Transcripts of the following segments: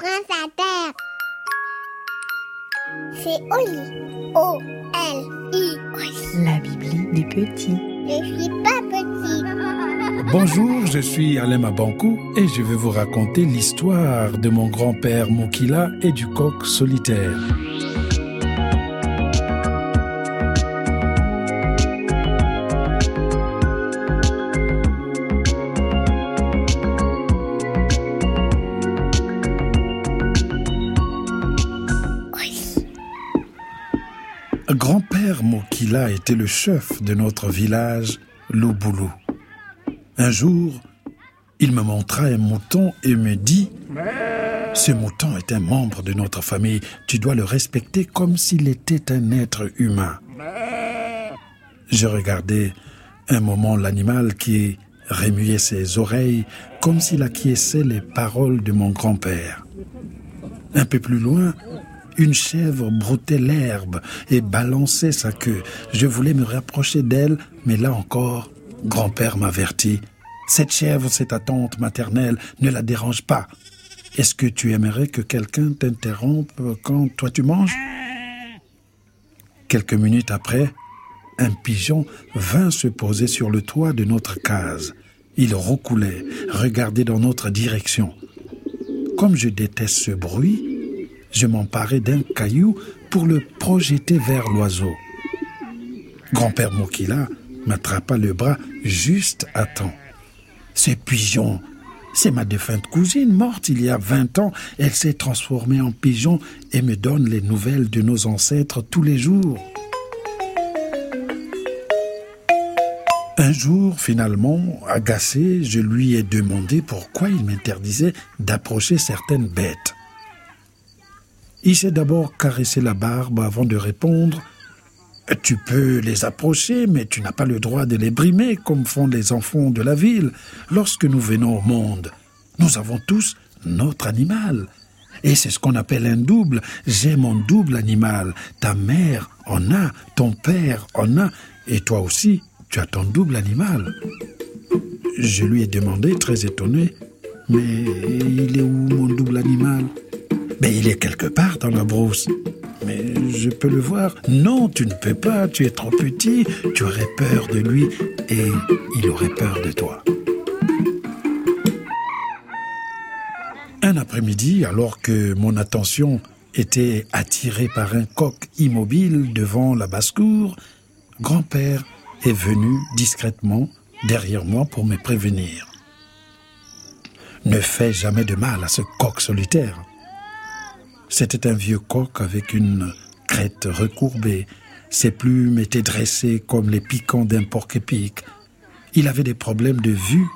prince à terre. C'est Oli. O-L-I. La Bibli des petits. Je suis pas petit. Bonjour, je suis Alain Abankou et je vais vous raconter l'histoire de mon grand-père Moukila et du coq solitaire. Grand-père Mokila était le chef de notre village, Louboulou. Un jour, il me montra un mouton et me dit Ce mouton est un membre de notre famille, tu dois le respecter comme s'il était un être humain. Je regardais un moment l'animal qui remuait ses oreilles comme s'il acquiesçait les paroles de mon grand-père. Un peu plus loin, une chèvre broutait l'herbe et balançait sa queue. Je voulais me rapprocher d'elle, mais là encore, grand-père m'avertit. Cette chèvre, c'est ta tante maternelle, ne la dérange pas. Est-ce que tu aimerais que quelqu'un t'interrompe quand toi tu manges? Quelques minutes après, un pigeon vint se poser sur le toit de notre case. Il roucoulait, regardait dans notre direction. Comme je déteste ce bruit, je m'emparai d'un caillou pour le projeter vers l'oiseau. Grand-père Mokila m'attrapa le bras juste à temps. Ce pigeon, c'est ma défunte cousine morte il y a vingt ans. Elle s'est transformée en pigeon et me donne les nouvelles de nos ancêtres tous les jours. Un jour, finalement, agacé, je lui ai demandé pourquoi il m'interdisait d'approcher certaines bêtes. Il s'est d'abord caressé la barbe avant de répondre Tu peux les approcher, mais tu n'as pas le droit de les brimer comme font les enfants de la ville. Lorsque nous venons au monde, nous avons tous notre animal. Et c'est ce qu'on appelle un double. J'ai mon double animal. Ta mère en a, ton père en a, et toi aussi, tu as ton double animal. Je lui ai demandé, très étonné, mais il est où mon double animal? Mais il est quelque part dans la brousse. Mais je peux le voir. Non, tu ne peux pas, tu es trop petit, tu aurais peur de lui et il aurait peur de toi. Un après-midi, alors que mon attention était attirée par un coq immobile devant la basse-cour, grand-père est venu discrètement derrière moi pour me prévenir. Ne fais jamais de mal à ce coq solitaire. C'était un vieux coq avec une crête recourbée. Ses plumes étaient dressées comme les piquants d'un porc-épic. Il avait des problèmes de vue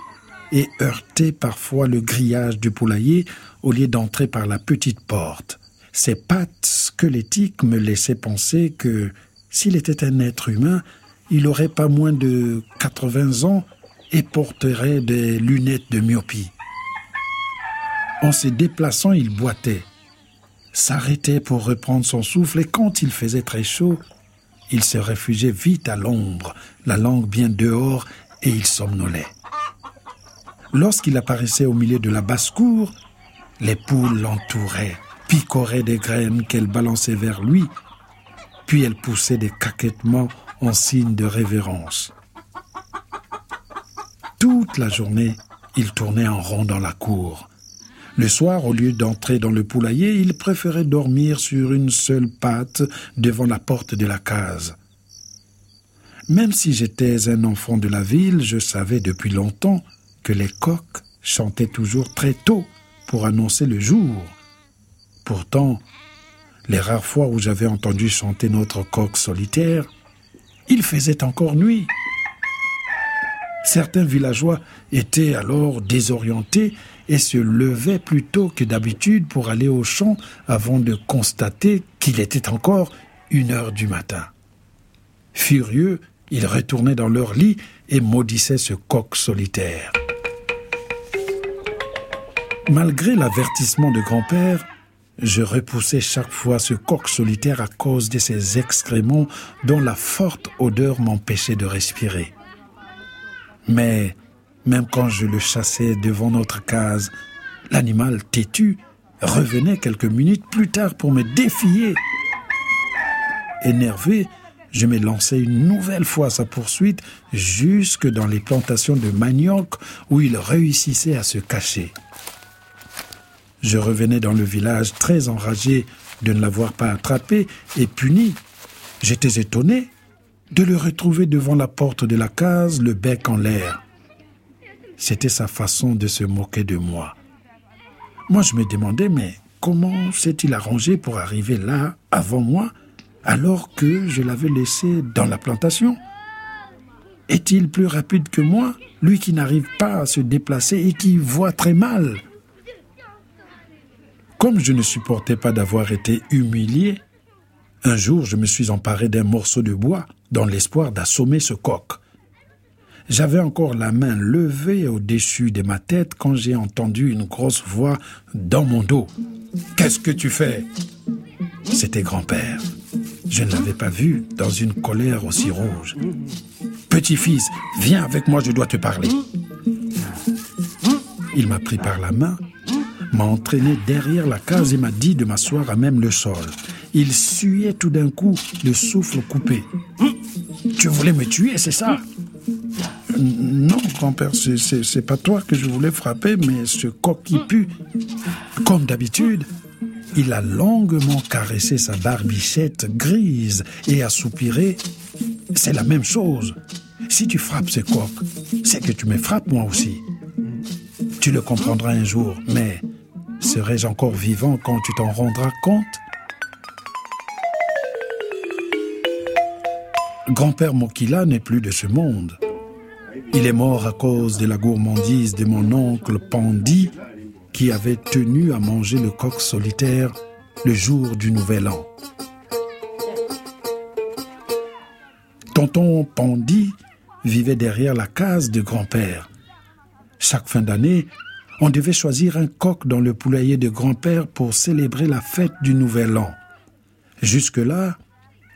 et heurtait parfois le grillage du poulailler au lieu d'entrer par la petite porte. Ses pattes squelettiques me laissaient penser que s'il était un être humain, il aurait pas moins de 80 ans et porterait des lunettes de myopie. En se déplaçant, il boitait s'arrêtait pour reprendre son souffle et quand il faisait très chaud, il se réfugiait vite à l'ombre, la langue bien dehors, et il somnolait. Lorsqu'il apparaissait au milieu de la basse-cour, les poules l'entouraient, picoraient des graines qu'elles balançaient vers lui, puis elles poussaient des caquettements en signe de révérence. Toute la journée, il tournait en rond dans la cour, le soir, au lieu d'entrer dans le poulailler, il préférait dormir sur une seule patte devant la porte de la case. Même si j'étais un enfant de la ville, je savais depuis longtemps que les coqs chantaient toujours très tôt pour annoncer le jour. Pourtant, les rares fois où j'avais entendu chanter notre coq solitaire, il faisait encore nuit. Certains villageois étaient alors désorientés et se levaient plus tôt que d'habitude pour aller au champ avant de constater qu'il était encore une heure du matin. Furieux, ils retournaient dans leur lit et maudissaient ce coq solitaire. Malgré l'avertissement de grand-père, je repoussais chaque fois ce coq solitaire à cause de ses excréments dont la forte odeur m'empêchait de respirer. Mais même quand je le chassais devant notre case, l'animal têtu revenait quelques minutes plus tard pour me défier. Énervé, je me lançais une nouvelle fois à sa poursuite jusque dans les plantations de manioc où il réussissait à se cacher. Je revenais dans le village très enragé de ne l'avoir pas attrapé et puni. J'étais étonné de le retrouver devant la porte de la case, le bec en l'air. C'était sa façon de se moquer de moi. Moi, je me demandais, mais comment s'est-il arrangé pour arriver là avant moi alors que je l'avais laissé dans la plantation? Est-il plus rapide que moi, lui qui n'arrive pas à se déplacer et qui voit très mal? Comme je ne supportais pas d'avoir été humilié, un jour je me suis emparé d'un morceau de bois dans l'espoir d'assommer ce coq. J'avais encore la main levée au-dessus de ma tête quand j'ai entendu une grosse voix dans mon dos. Qu'est-ce que tu fais? C'était grand-père. Je ne l'avais pas vu dans une colère aussi rouge. Petit-fils, viens avec moi, je dois te parler. Il m'a pris par la main, m'a entraîné derrière la case et m'a dit de m'asseoir à même le sol. Il suyait tout d'un coup, le souffle coupé. Tu voulais me tuer, c'est ça? Non, grand-père, c'est pas toi que je voulais frapper, mais ce coq qui pue. Comme d'habitude, il a longuement caressé sa barbichette grise et a soupiré. C'est la même chose. Si tu frappes ce coq, c'est que tu me frappes moi aussi. Tu le comprendras un jour, mais serai-je encore vivant quand tu t'en rendras compte? Grand-père Mokila n'est plus de ce monde. Il est mort à cause de la gourmandise de mon oncle Pandi qui avait tenu à manger le coq solitaire le jour du Nouvel An. Tonton Pandi vivait derrière la case de grand-père. Chaque fin d'année, on devait choisir un coq dans le poulailler de grand-père pour célébrer la fête du Nouvel An. Jusque-là,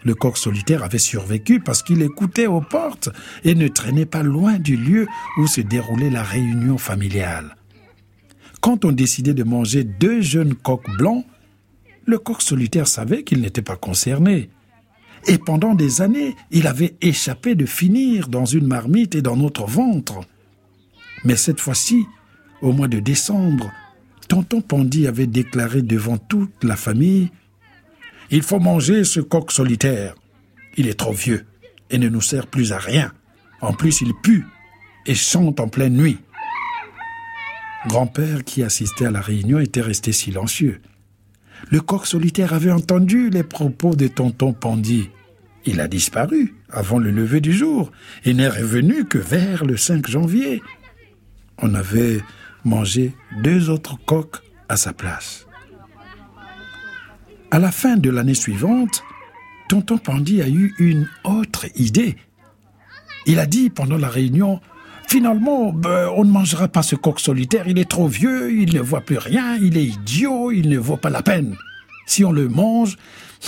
le coq solitaire avait survécu parce qu'il écoutait aux portes et ne traînait pas loin du lieu où se déroulait la réunion familiale. Quand on décidait de manger deux jeunes coqs blancs, le coq solitaire savait qu'il n'était pas concerné. Et pendant des années, il avait échappé de finir dans une marmite et dans notre ventre. Mais cette fois-ci, au mois de décembre, tonton Pandy avait déclaré devant toute la famille Il faut manger ce coq solitaire. Il est trop vieux et ne nous sert plus à rien. En plus, il pue et chante en pleine nuit. Grand-père, qui assistait à la réunion, était resté silencieux. Le coq solitaire avait entendu les propos de tonton Pandy. Il a disparu avant le lever du jour et n'est revenu que vers le 5 janvier. On avait mangé deux autres coqs à sa place. À la fin de l'année suivante, tonton Pandy a eu une autre idée. Il a dit pendant la réunion Finalement, ben, on ne mangera pas ce coq solitaire, il est trop vieux, il ne voit plus rien, il est idiot, il ne vaut pas la peine. Si on le mange,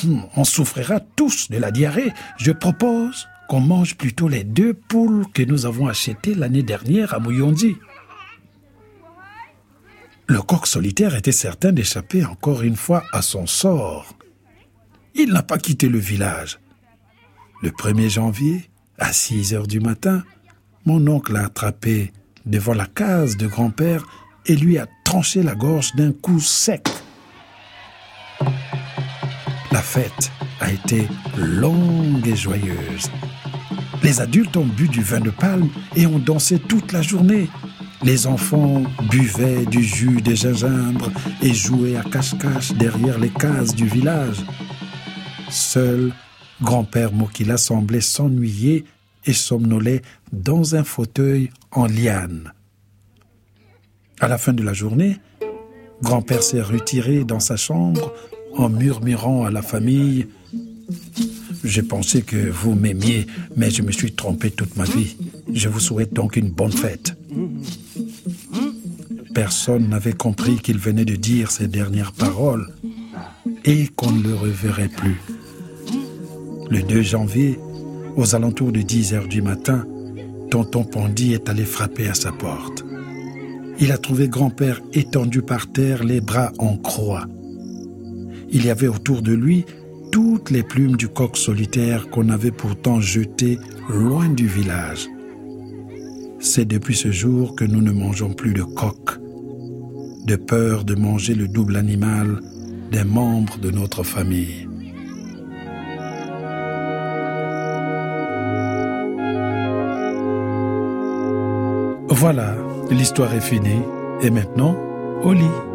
hmm, on souffrira tous de la diarrhée. Je propose qu'on mange plutôt les deux poules que nous avons achetées l'année dernière à Mouyondi. Le coq solitaire était certain d'échapper encore une fois à son sort. Il n'a pas quitté le village. Le 1er janvier, à 6 heures du matin, mon oncle l'a attrapé devant la case de grand-père et lui a tranché la gorge d'un coup sec. La fête a été longue et joyeuse. Les adultes ont bu du vin de palme et ont dansé toute la journée. Les enfants buvaient du jus de gingembre et jouaient à cache-cache derrière les cases du village. Seul grand-père Mokila semblait s'ennuyer et somnolait dans un fauteuil en liane. À la fin de la journée, grand-père s'est retiré dans sa chambre en murmurant à la famille J'ai pensé que vous m'aimiez, mais je me suis trompé toute ma vie. Je vous souhaite donc une bonne fête. Personne n'avait compris qu'il venait de dire ces dernières paroles et qu'on ne le reverrait plus. Le 2 janvier, aux alentours de 10 heures du matin, tonton Pondy est allé frapper à sa porte. il a trouvé grand-père étendu par terre, les bras en croix. Il y avait autour de lui toutes les plumes du coq solitaire qu'on avait pourtant jeté loin du village. C'est depuis ce jour que nous ne mangeons plus de coq, de peur de manger le double animal des membres de notre famille. Voilà, l'histoire est finie. Et maintenant, au lit.